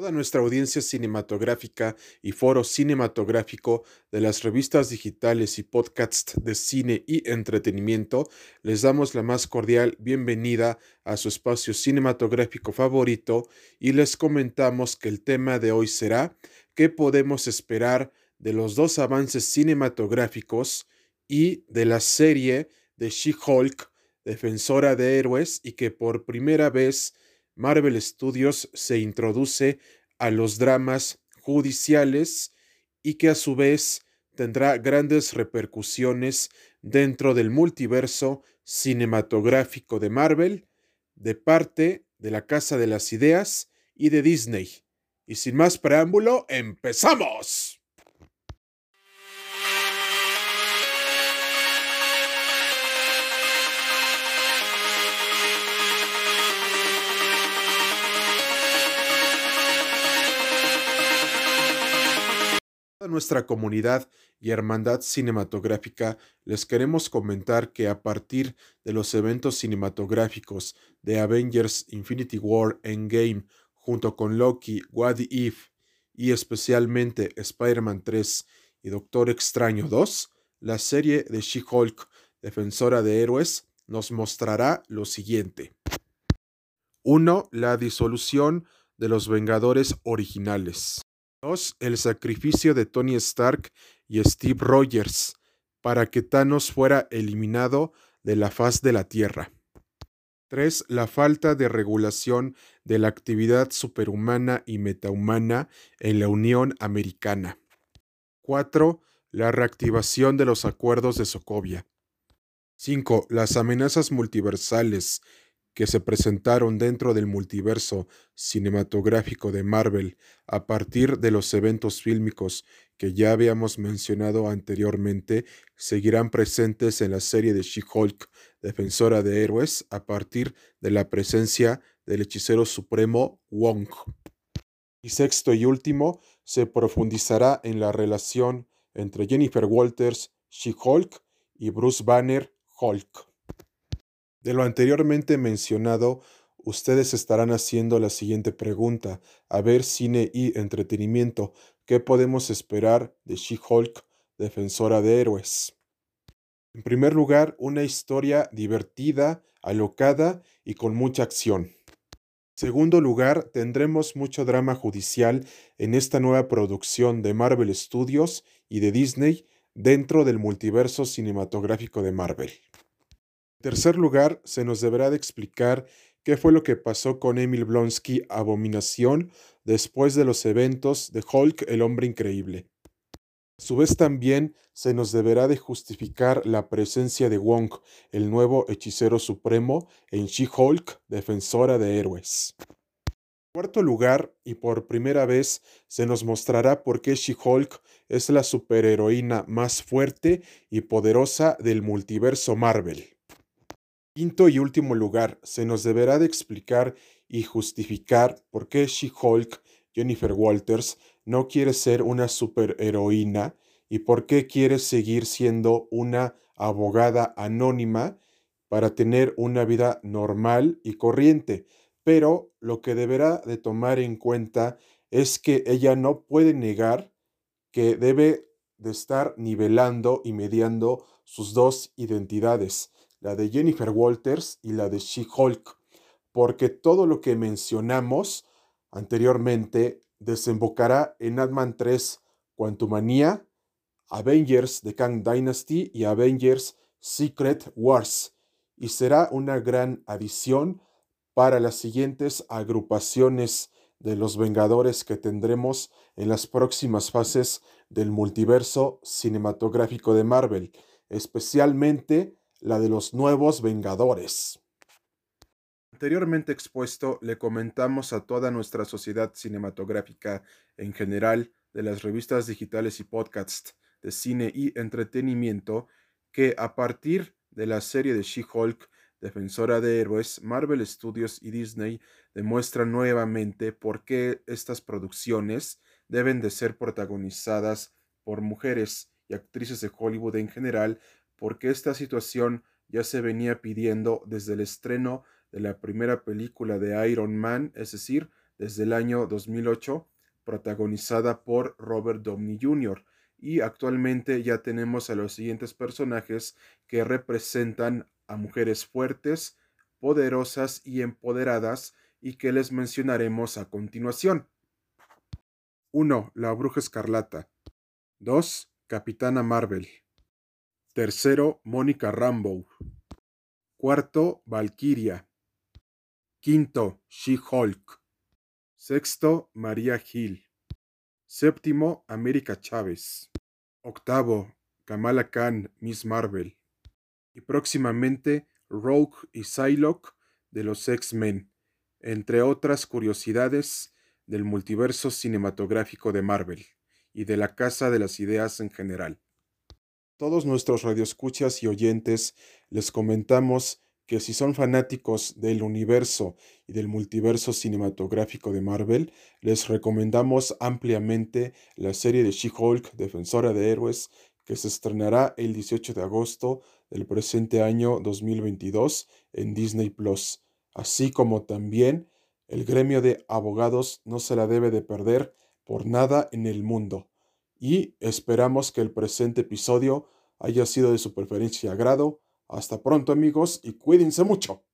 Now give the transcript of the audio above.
Toda nuestra audiencia cinematográfica y foro cinematográfico de las revistas digitales y podcasts de cine y entretenimiento, les damos la más cordial bienvenida a su espacio cinematográfico favorito y les comentamos que el tema de hoy será ¿qué podemos esperar de los dos avances cinematográficos y de la serie de She-Hulk, defensora de héroes y que por primera vez Marvel Studios se introduce a los dramas judiciales y que a su vez tendrá grandes repercusiones dentro del multiverso cinematográfico de Marvel, de parte de la Casa de las Ideas y de Disney. Y sin más preámbulo, empezamos. A nuestra comunidad y hermandad cinematográfica les queremos comentar que a partir de los eventos cinematográficos de Avengers Infinity War Endgame junto con Loki, What If y especialmente Spider-Man 3 y Doctor Extraño 2, la serie de She-Hulk, defensora de héroes, nos mostrará lo siguiente. 1. La disolución de los Vengadores originales. 2. El sacrificio de Tony Stark y Steve Rogers para que Thanos fuera eliminado de la faz de la Tierra. 3. La falta de regulación de la actividad superhumana y metahumana en la Unión Americana. 4. La reactivación de los acuerdos de Sokovia. 5. Las amenazas multiversales que se presentaron dentro del multiverso cinematográfico de Marvel a partir de los eventos fílmicos que ya habíamos mencionado anteriormente seguirán presentes en la serie de She-Hulk, Defensora de Héroes, a partir de la presencia del hechicero supremo Wong. Y sexto y último, se profundizará en la relación entre Jennifer Walters, She-Hulk, y Bruce Banner, Hulk. De lo anteriormente mencionado, ustedes estarán haciendo la siguiente pregunta. A ver, cine y entretenimiento, ¿qué podemos esperar de She-Hulk, defensora de héroes? En primer lugar, una historia divertida, alocada y con mucha acción. En segundo lugar, tendremos mucho drama judicial en esta nueva producción de Marvel Studios y de Disney dentro del multiverso cinematográfico de Marvel. Tercer lugar, se nos deberá de explicar qué fue lo que pasó con Emil Blonsky Abominación después de los eventos de Hulk el Hombre Increíble. A su vez también se nos deberá de justificar la presencia de Wong, el nuevo hechicero supremo, en She-Hulk, defensora de héroes. En cuarto lugar, y por primera vez, se nos mostrará por qué She-Hulk es la superheroína más fuerte y poderosa del multiverso Marvel. Quinto y último lugar, se nos deberá de explicar y justificar por qué She-Hulk, Jennifer Walters, no quiere ser una superheroína y por qué quiere seguir siendo una abogada anónima para tener una vida normal y corriente. Pero lo que deberá de tomar en cuenta es que ella no puede negar que debe de estar nivelando y mediando sus dos identidades la de Jennifer Walters y la de She-Hulk, porque todo lo que mencionamos anteriormente desembocará en Ant-Man 3 Quantumania, Avengers The Kang Dynasty y Avengers Secret Wars, y será una gran adición para las siguientes agrupaciones de los Vengadores que tendremos en las próximas fases del multiverso cinematográfico de Marvel, especialmente la de los nuevos Vengadores. Anteriormente expuesto, le comentamos a toda nuestra sociedad cinematográfica en general, de las revistas digitales y podcasts de cine y entretenimiento, que a partir de la serie de She-Hulk, defensora de héroes, Marvel Studios y Disney demuestran nuevamente por qué estas producciones deben de ser protagonizadas por mujeres y actrices de Hollywood en general porque esta situación ya se venía pidiendo desde el estreno de la primera película de Iron Man, es decir, desde el año 2008, protagonizada por Robert Downey Jr. Y actualmente ya tenemos a los siguientes personajes que representan a mujeres fuertes, poderosas y empoderadas y que les mencionaremos a continuación. 1. La Bruja Escarlata. 2. Capitana Marvel. Tercero, Mónica Rambeau. Cuarto, Valkyria. Quinto, She-Hulk. Sexto, María Hill. Séptimo, América Chávez. Octavo, Kamala Khan, Miss Marvel. Y próximamente, Rogue y Psylocke de los X-Men, entre otras curiosidades del multiverso cinematográfico de Marvel y de la Casa de las Ideas en general. Todos nuestros radioescuchas y oyentes les comentamos que si son fanáticos del universo y del multiverso cinematográfico de Marvel, les recomendamos ampliamente la serie de She-Hulk, Defensora de Héroes, que se estrenará el 18 de agosto del presente año 2022 en Disney Plus, así como también el gremio de abogados no se la debe de perder por nada en el mundo. Y esperamos que el presente episodio haya sido de su preferencia y agrado. Hasta pronto amigos y cuídense mucho.